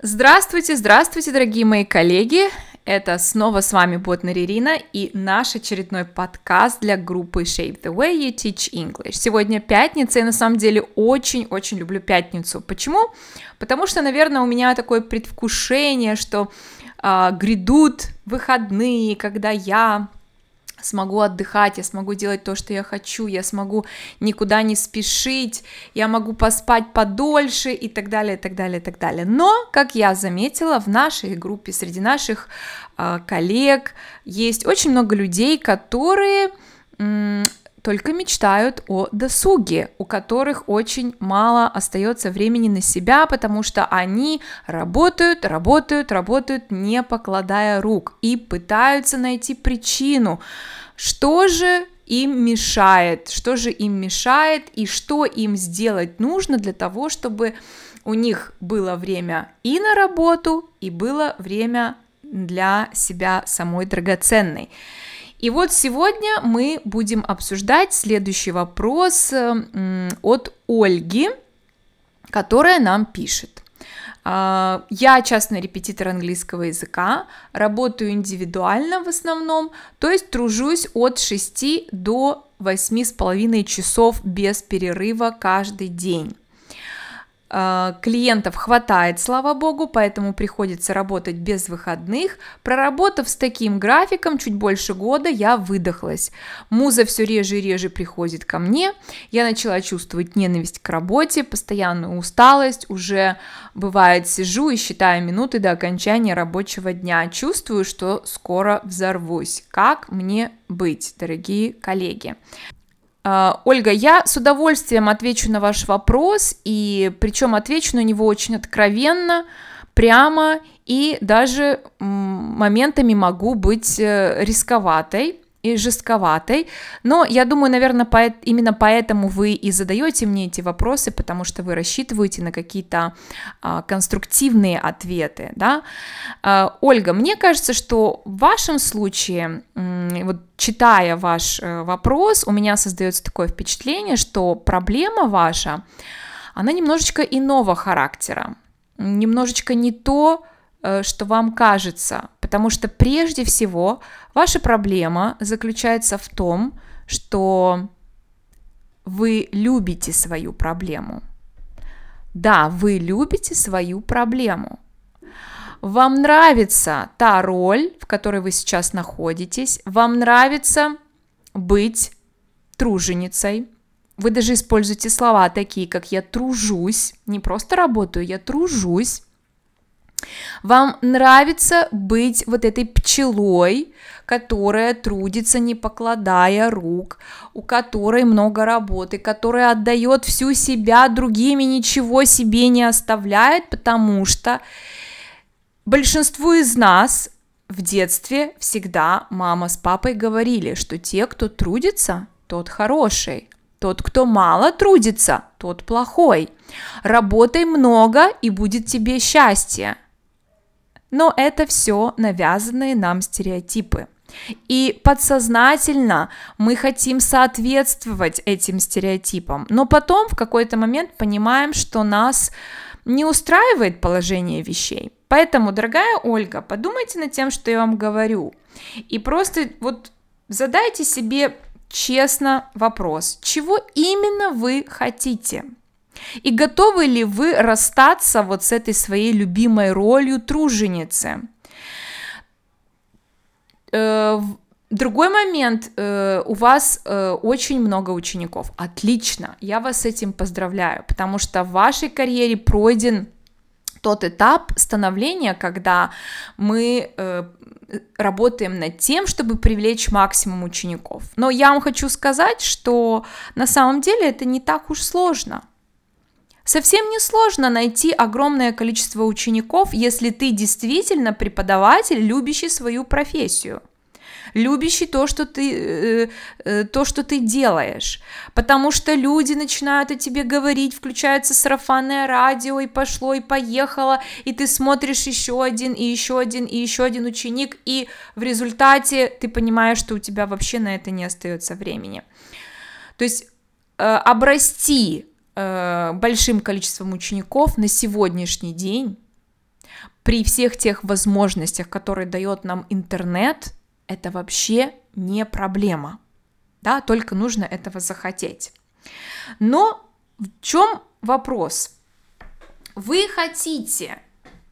Здравствуйте, здравствуйте, дорогие мои коллеги! Это снова с вами Ботнер Ирина и наш очередной подкаст для группы Shape the Way You Teach English. Сегодня пятница, и на самом деле очень-очень люблю пятницу. Почему? Потому что, наверное, у меня такое предвкушение, что э, грядут выходные, когда я смогу отдыхать, я смогу делать то, что я хочу, я смогу никуда не спешить, я могу поспать подольше и так далее, и так далее, и так далее. Но, как я заметила, в нашей группе, среди наших э, коллег есть очень много людей, которые только мечтают о досуге, у которых очень мало остается времени на себя, потому что они работают, работают, работают, не покладая рук, и пытаются найти причину, что же им мешает, что же им мешает и что им сделать нужно для того, чтобы у них было время и на работу, и было время для себя самой драгоценной. И вот сегодня мы будем обсуждать следующий вопрос от Ольги, которая нам пишет. А, я частный репетитор английского языка, работаю индивидуально в основном, то есть тружусь от 6 до 8,5 часов без перерыва каждый день. Э, клиентов хватает, слава богу, поэтому приходится работать без выходных. Проработав с таким графиком чуть больше года, я выдохлась. Муза все реже и реже приходит ко мне. Я начала чувствовать ненависть к работе, постоянную усталость. Уже бывает сижу и считаю минуты до окончания рабочего дня. Чувствую, что скоро взорвусь. Как мне быть, дорогие коллеги? А, Ольга, я с удовольствием отвечу на ваш вопрос, и причем отвечу на него очень откровенно, прямо, и даже моментами могу быть э, рисковатой и жестковатой, но я думаю, наверное, по, именно поэтому вы и задаете мне эти вопросы, потому что вы рассчитываете на какие-то а, конструктивные ответы, да. А, Ольга, мне кажется, что в вашем случае, вот читая ваш а, вопрос, у меня создается такое впечатление, что проблема ваша, она немножечко иного характера, немножечко не то, Э, что вам кажется, потому что прежде всего ваша проблема заключается в том, что вы любите свою проблему. Да, вы любите свою проблему. Вам нравится та роль, в которой вы сейчас находитесь, вам нравится быть труженицей. Вы даже используете слова такие, как я тружусь, не просто работаю, я тружусь. Вам нравится быть вот этой пчелой, которая трудится, не покладая рук, у которой много работы, которая отдает всю себя другим и ничего себе не оставляет, потому что большинству из нас в детстве всегда мама с папой говорили, что те, кто трудится, тот хороший, тот, кто мало трудится, тот плохой. Работай много, и будет тебе счастье. Но это все навязанные нам стереотипы. И подсознательно мы хотим соответствовать этим стереотипам, но потом в какой-то момент понимаем, что нас не устраивает положение вещей. Поэтому, дорогая Ольга, подумайте над тем, что я вам говорю. И просто вот задайте себе честно вопрос, чего именно вы хотите – и готовы ли вы расстаться вот с этой своей любимой ролью труженицы? Э, другой момент, э, у вас э, очень много учеников. Отлично, я вас с этим поздравляю, потому что в вашей карьере пройден тот этап становления, когда мы работаем над тем, чтобы привлечь максимум учеников. Но я вам хочу сказать, что на самом деле это не так уж сложно. Совсем несложно найти огромное количество учеников, если ты действительно преподаватель, любящий свою профессию любящий то, что ты, э, э, то, что ты делаешь, потому что люди начинают о тебе говорить, включается сарафанное радио, и пошло, и поехало, и ты смотришь еще один, и еще один, и еще один ученик, и в результате ты понимаешь, что у тебя вообще на это не остается времени. То есть э, обрасти Э, большим количеством учеников на сегодняшний день при всех тех возможностях, которые дает нам интернет, это вообще не проблема. Да, только нужно этого захотеть. Но в чем вопрос? Вы хотите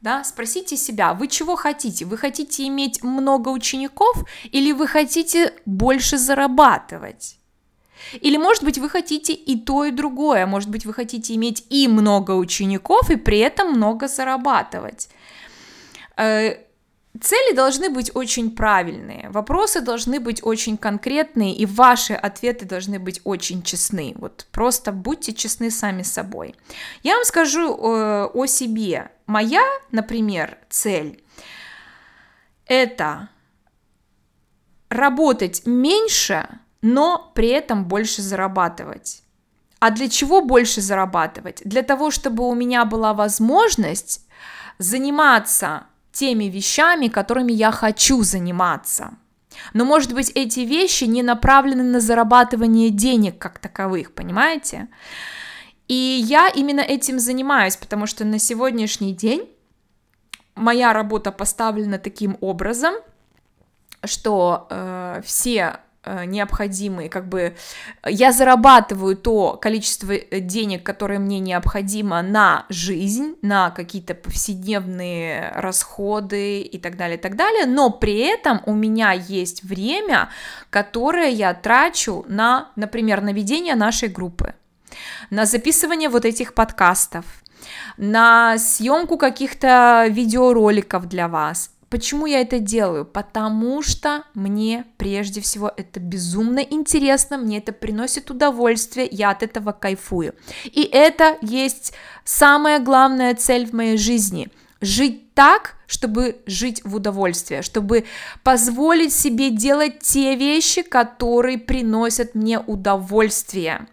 да, спросите себя, вы чего хотите? Вы хотите иметь много учеников или вы хотите больше зарабатывать? Или, может быть, вы хотите и то, и другое. Может быть, вы хотите иметь и много учеников, и при этом много зарабатывать. Э, цели должны быть очень правильные, вопросы должны быть очень конкретные, и ваши ответы должны быть очень честны. Вот просто будьте честны сами собой. Я вам скажу э, о себе. Моя, например, цель это работать меньше, но при этом больше зарабатывать. А для чего больше зарабатывать? Для того, чтобы у меня была возможность заниматься теми вещами, которыми я хочу заниматься. Но, может быть, эти вещи не направлены на зарабатывание денег как таковых, понимаете? И я именно этим занимаюсь, потому что на сегодняшний день моя работа поставлена таким образом, что э, все необходимые, как бы я зарабатываю то количество э, денег, которое мне необходимо на жизнь, на какие-то повседневные расходы и так далее, и так далее, но при этом у меня есть время, которое я трачу на, например, на ведение нашей группы, на записывание вот этих подкастов, на съемку каких-то видеороликов для вас, Почему я это делаю? Потому что мне прежде всего это безумно интересно, мне это приносит удовольствие, я от этого кайфую. И это есть самая главная цель в моей жизни жить так, чтобы жить в удовольствие, чтобы позволить себе делать те вещи, которые приносят мне удовольствие.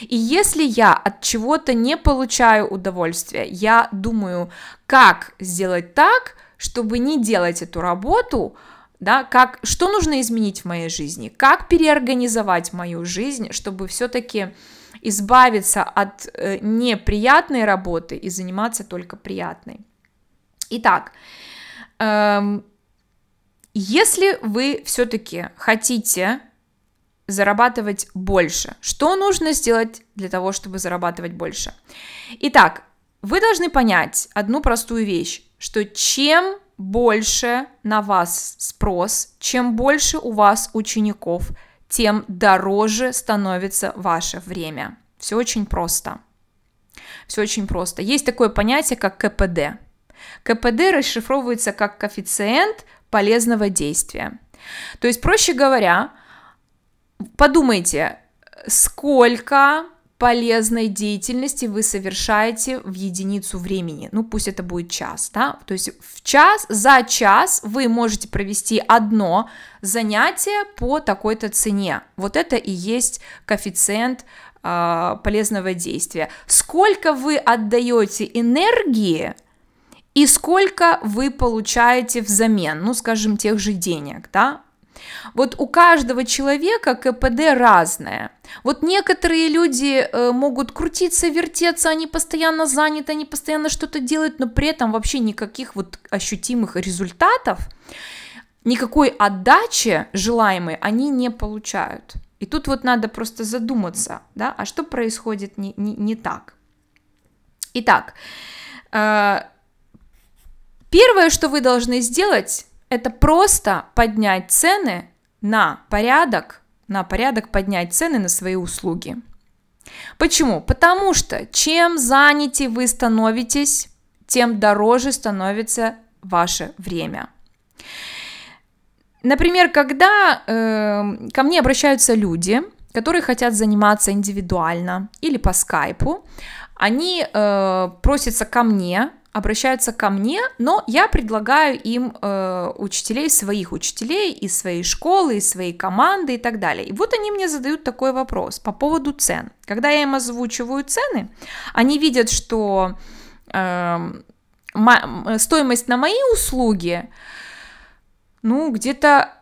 И если я от чего-то не получаю удовольствия, я думаю, как сделать так, чтобы не делать эту работу, да, как, что нужно изменить в моей жизни, как переорганизовать мою жизнь, чтобы все-таки избавиться от э, неприятной работы и заниматься только приятной. Итак, эм, если вы все-таки хотите зарабатывать больше, что нужно сделать для того, чтобы зарабатывать больше? Итак, вы должны понять одну простую вещь что чем больше на вас спрос, чем больше у вас учеников, тем дороже становится ваше время. Все очень просто. Все очень просто. Есть такое понятие, как КПД. КПД расшифровывается как коэффициент полезного действия. То есть, проще говоря, подумайте, сколько полезной деятельности вы совершаете в единицу времени. Ну, пусть это будет час, да? То есть в час, за час вы можете провести одно занятие по такой-то цене. Вот это и есть коэффициент э, полезного действия. Сколько вы отдаете энергии и сколько вы получаете взамен, ну, скажем, тех же денег, да? Вот у каждого человека КПД разное. Вот некоторые люди э, могут крутиться, вертеться, они постоянно заняты, они постоянно что-то делают, но при этом вообще никаких вот ощутимых результатов, никакой отдачи желаемой они не получают. И тут вот надо просто задуматься, да, а что происходит не, не, не так. Итак, э, первое, что вы должны сделать, это просто поднять цены на порядок, на порядок поднять цены на свои услуги. Почему? Потому что чем заняты вы становитесь, тем дороже становится ваше время. Например, когда э, ко мне обращаются люди, которые хотят заниматься индивидуально или по скайпу, они э, просятся ко мне обращаются ко мне, но я предлагаю им э, учителей, своих учителей из своей школы, из своей команды и так далее. И вот они мне задают такой вопрос по поводу цен. Когда я им озвучиваю цены, они видят, что э, стоимость на мои услуги, ну, где-то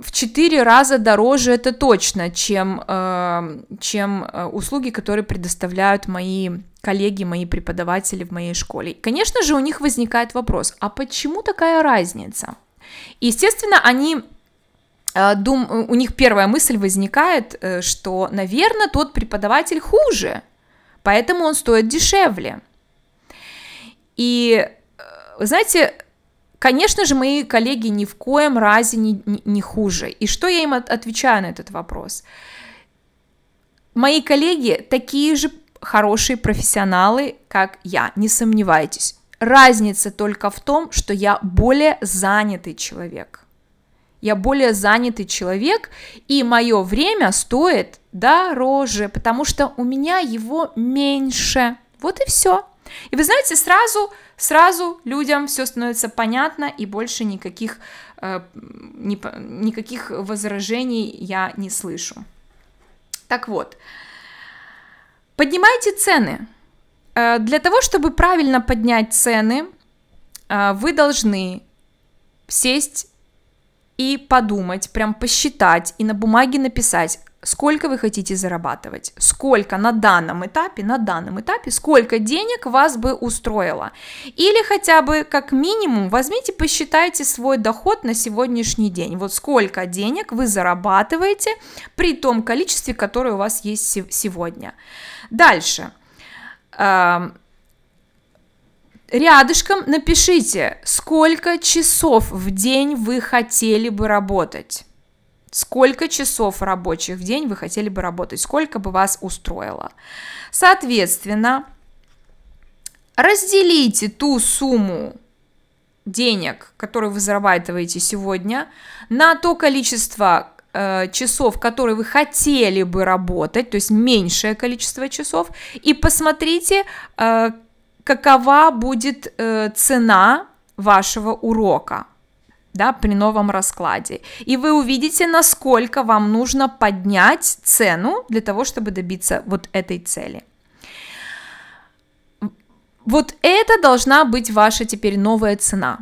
в четыре раза дороже, это точно, чем, э, чем э, услуги, которые предоставляют мои коллеги, мои преподаватели в моей школе. Конечно же, у них возникает вопрос, а почему такая разница? естественно, они э, дум, у них первая мысль возникает, что, наверное, тот преподаватель хуже, поэтому он стоит дешевле. И, знаете, Конечно же, мои коллеги ни в коем разе не, не, хуже. И что я им от, отвечаю на этот вопрос? Мои коллеги такие же хорошие профессионалы, как я, не сомневайтесь. Разница только в том, что я более занятый человек. Я более занятый человек, и мое время стоит дороже, потому что у меня его меньше. Вот и все. И вы знаете, сразу, сразу людям все становится понятно, и больше никаких, э, ни, никаких возражений я не слышу. Так вот, поднимайте цены. Э, для того, чтобы правильно поднять цены, э, вы должны сесть и подумать, прям посчитать и на бумаге написать, сколько вы хотите зарабатывать, сколько на данном этапе, на данном этапе, сколько денег вас бы устроило. Или хотя бы как минимум возьмите, посчитайте свой доход на сегодняшний день. Вот сколько денег вы зарабатываете при том количестве, которое у вас есть сегодня. Дальше. Рядышком напишите, сколько часов в день вы хотели бы работать. Сколько часов рабочих в день вы хотели бы работать, сколько бы вас устроило. Соответственно, разделите ту сумму денег, которую вы зарабатываете сегодня, на то количество э, часов, которые вы хотели бы работать, то есть меньшее количество часов, и посмотрите, э, какова будет э, цена вашего урока да, при новом раскладе. И вы увидите, насколько вам нужно поднять цену для того, чтобы добиться вот этой цели. Вот это должна быть ваша теперь новая цена.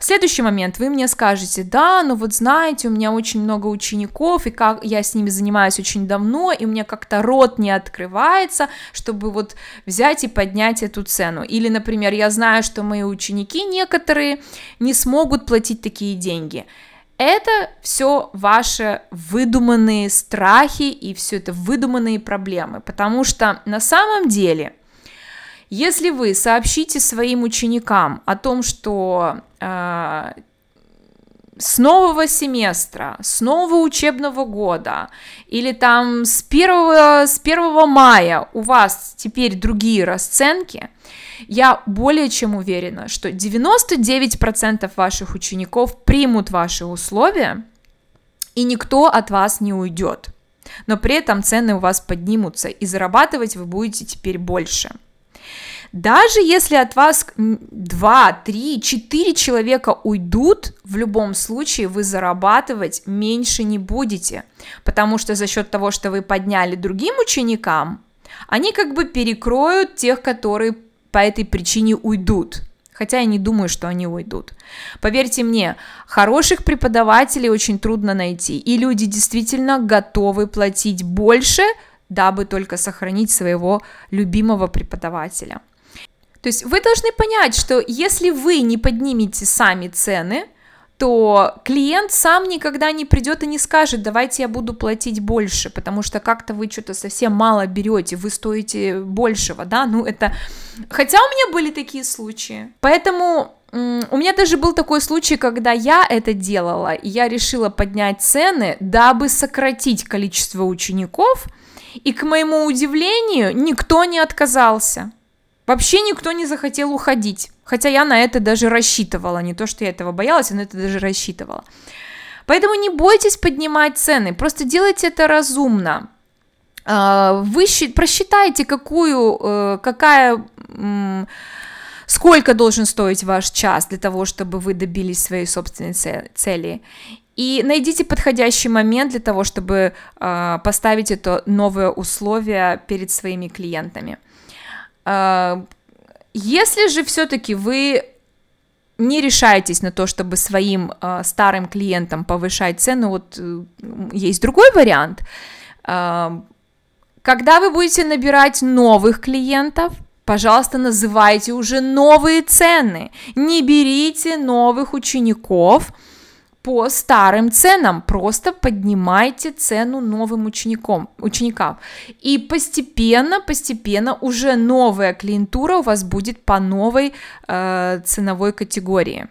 Следующий момент вы мне скажете, да, ну вот знаете, у меня очень много учеников, и как я с ними занимаюсь очень давно, и у меня как-то рот не открывается, чтобы вот взять и поднять эту цену. Или, например, я знаю, что мои ученики некоторые не смогут платить такие деньги. Это все ваши выдуманные страхи и все это выдуманные проблемы, потому что на самом деле если вы сообщите своим ученикам о том, что э, с нового семестра, с нового учебного года или там с 1, с 1 мая у вас теперь другие расценки, я более чем уверена, что 99% ваших учеников примут ваши условия, и никто от вас не уйдет. Но при этом цены у вас поднимутся, и зарабатывать вы будете теперь больше – даже если от вас 2, 3, 4 человека уйдут, в любом случае вы зарабатывать меньше не будете, потому что за счет того, что вы подняли другим ученикам, они как бы перекроют тех, которые по этой причине уйдут. Хотя я не думаю, что они уйдут. Поверьте мне, хороших преподавателей очень трудно найти, и люди действительно готовы платить больше, дабы только сохранить своего любимого преподавателя. То есть вы должны понять, что если вы не поднимете сами цены, то клиент сам никогда не придет и не скажет, давайте я буду платить больше, потому что как-то вы что-то совсем мало берете, вы стоите большего, да, ну это... Хотя у меня были такие случаи, поэтому у меня даже был такой случай, когда я это делала, и я решила поднять цены, дабы сократить количество учеников, и к моему удивлению никто не отказался. Вообще никто не захотел уходить. Хотя я на это даже рассчитывала. Не то, что я этого боялась, я на это даже рассчитывала. Поэтому не бойтесь поднимать цены, просто делайте это разумно. А, вы просчитайте, какую, э, какая, сколько должен стоить ваш час для того, чтобы вы добились своей собственной цели. И найдите подходящий момент для того, чтобы а, поставить это новое условие перед своими клиентами. А, если же все-таки вы не решайтесь на то, чтобы своим э, старым клиентам повышать цену. Вот э, есть другой вариант. Э, когда вы будете набирать новых клиентов, пожалуйста, называйте уже новые цены. Не берите новых учеников по старым ценам, просто поднимайте цену новым ученикам, ученикам. И постепенно, постепенно уже новая клиентура у вас будет по новой э, ценовой категории.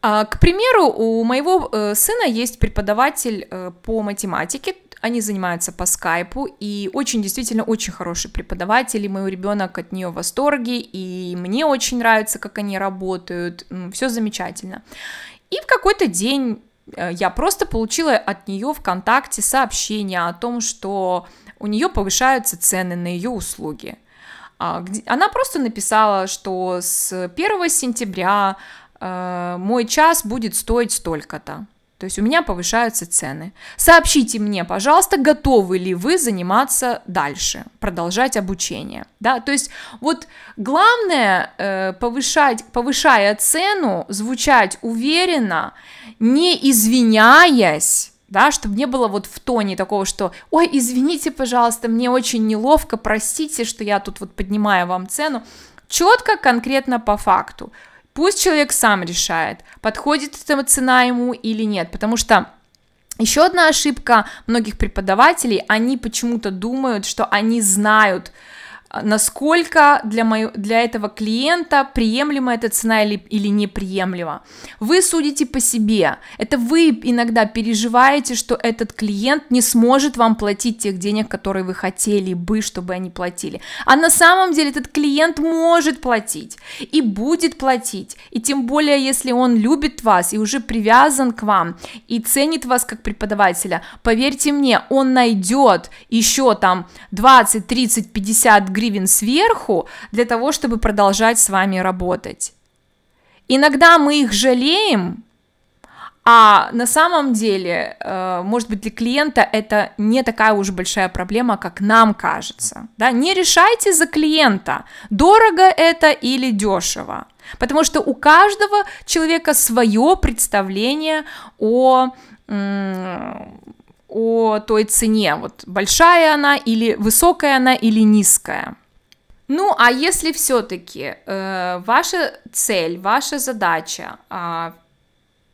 А, к примеру, у моего э, сына есть преподаватель э, по математике, они занимаются по скайпу, и очень, действительно, очень хороший преподаватель, и мой ребенок от нее в восторге, и мне очень нравится, как они работают, все замечательно. И в какой-то день э, я просто получила от нее ВКонтакте сообщение о том, что у нее повышаются цены на ее услуги. А, она просто написала, что с 1 сентября э, мой час будет стоить столько-то. То есть у меня повышаются цены. Сообщите мне, пожалуйста, готовы ли вы заниматься дальше, продолжать обучение. Да? То есть вот главное э, повышать, повышая цену, звучать уверенно, не извиняясь, да, чтобы не было вот в тоне такого, что, ой, извините, пожалуйста, мне очень неловко, простите, что я тут вот поднимаю вам цену, четко, конкретно по факту. Пусть человек сам решает, подходит эта цена ему или нет, потому что еще одна ошибка многих преподавателей, они почему-то думают, что они знают, насколько для, моего, для этого клиента приемлема эта цена или, или неприемлема. Вы судите по себе. Это вы иногда переживаете, что этот клиент не сможет вам платить тех денег, которые вы хотели бы, чтобы они платили. А на самом деле этот клиент может платить и будет платить. И тем более, если он любит вас и уже привязан к вам и ценит вас как преподавателя, поверьте мне, он найдет еще там 20, 30, 50 гривен гривен сверху для того, чтобы продолжать с вами работать. Иногда мы их жалеем, а на самом деле, э, может быть, для клиента это не такая уж большая проблема, как нам кажется. Да? Не решайте за клиента, дорого это или дешево. Потому что у каждого человека свое представление о, о той цене, вот большая она или высокая она или низкая. Ну, а если все-таки э, ваша цель, ваша задача э,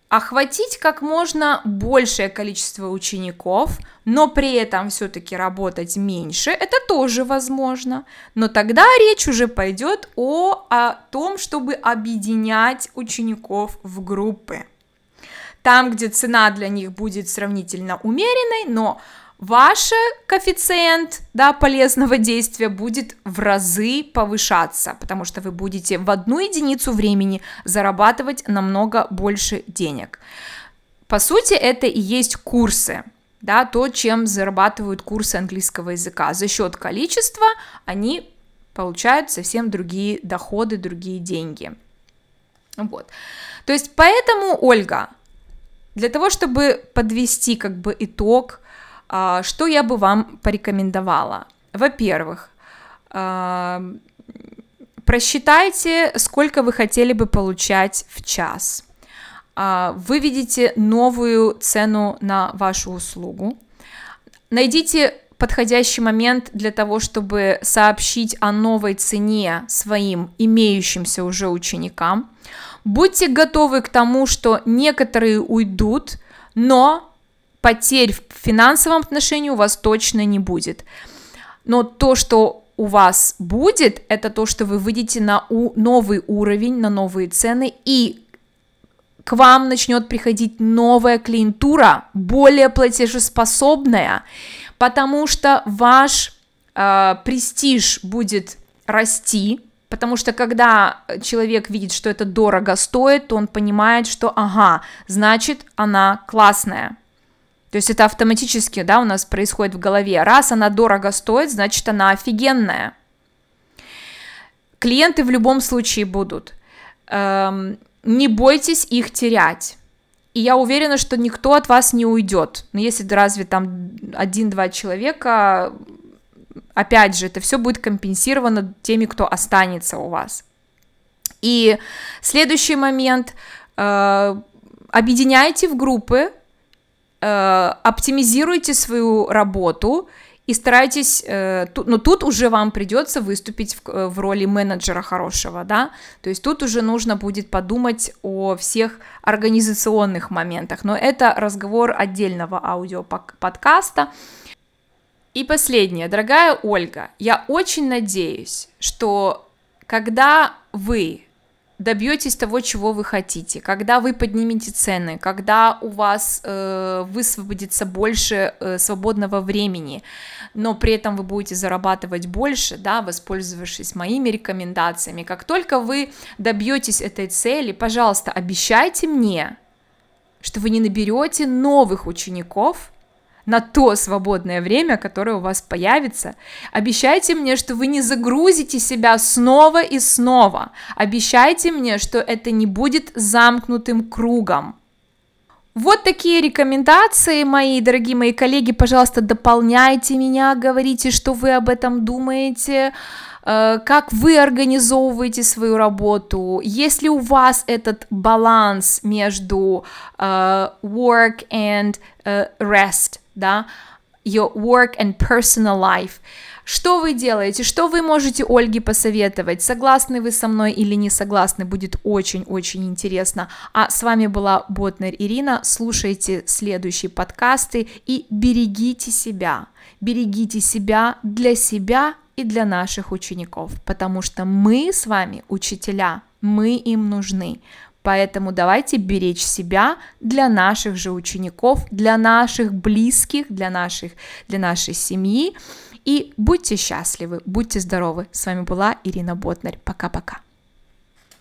охватить как можно большее количество учеников, но при этом все-таки работать меньше, это тоже возможно. Но тогда речь уже пойдет о, о том, чтобы объединять учеников в группы. Там, где цена для них будет сравнительно умеренной, но ваш коэффициент да, полезного действия будет в разы повышаться, потому что вы будете в одну единицу времени зарабатывать намного больше денег. По сути, это и есть курсы, да, то, чем зарабатывают курсы английского языка. За счет количества они получают совсем другие доходы, другие деньги. Вот. То есть поэтому, Ольга, для того, чтобы подвести как бы итог, а, что я бы вам порекомендовала? Во-первых, а, просчитайте, сколько вы хотели бы получать в час. А, вы видите новую цену на вашу услугу. Найдите подходящий момент для того, чтобы сообщить о новой цене своим имеющимся уже ученикам. Будьте готовы к тому, что некоторые уйдут, но потерь в финансовом отношении у вас точно не будет. Но то, что у вас будет, это то, что вы выйдете на у- новый уровень, на новые цены, и к вам начнет приходить новая клиентура, более платежеспособная, потому что ваш э, престиж будет расти, потому что когда человек видит, что это дорого стоит, то он понимает, что ага, значит она классная, то есть это автоматически, да, у нас происходит в голове. Раз она дорого стоит, значит она офигенная. Клиенты в любом случае будут. Эм, не бойтесь их терять. И я уверена, что никто от вас не уйдет. Но если разве там один-два человека, опять же, это все будет компенсировано теми, кто останется у вас. И следующий момент, э, объединяйте в группы, э, оптимизируйте свою работу и старайтесь, э, но тут уже вам придется выступить в, роли менеджера хорошего, да, то есть тут уже нужно будет подумать о всех организационных моментах, но это разговор отдельного аудиоподкаста. И последнее, дорогая Ольга, я очень надеюсь, что когда вы добьетесь того, чего вы хотите, когда вы поднимете цены, когда у вас э, высвободится больше э, свободного времени, но при этом вы будете зарабатывать больше, да, воспользовавшись моими рекомендациями, как только вы добьетесь этой цели, пожалуйста, обещайте мне, что вы не наберете новых учеников, на то свободное время, которое у вас появится. Обещайте мне, что вы не загрузите себя снова и снова. Обещайте мне, что это не будет замкнутым кругом. Вот такие рекомендации, мои дорогие мои коллеги. Пожалуйста, дополняйте меня, говорите, что вы об этом думаете как вы организовываете свою работу, есть ли у вас этот баланс между uh, work and uh, rest, да, your work and personal life. Что вы делаете? Что вы можете Ольге посоветовать? Согласны вы со мной или не согласны? Будет очень-очень интересно. А с вами была Ботнер Ирина. Слушайте следующие подкасты и берегите себя. Берегите себя для себя и для наших учеников, потому что мы с вами учителя, мы им нужны. Поэтому давайте беречь себя для наших же учеников, для наших близких, для, наших, для нашей семьи. И будьте счастливы, будьте здоровы. С вами была Ирина Ботнарь. Пока-пока.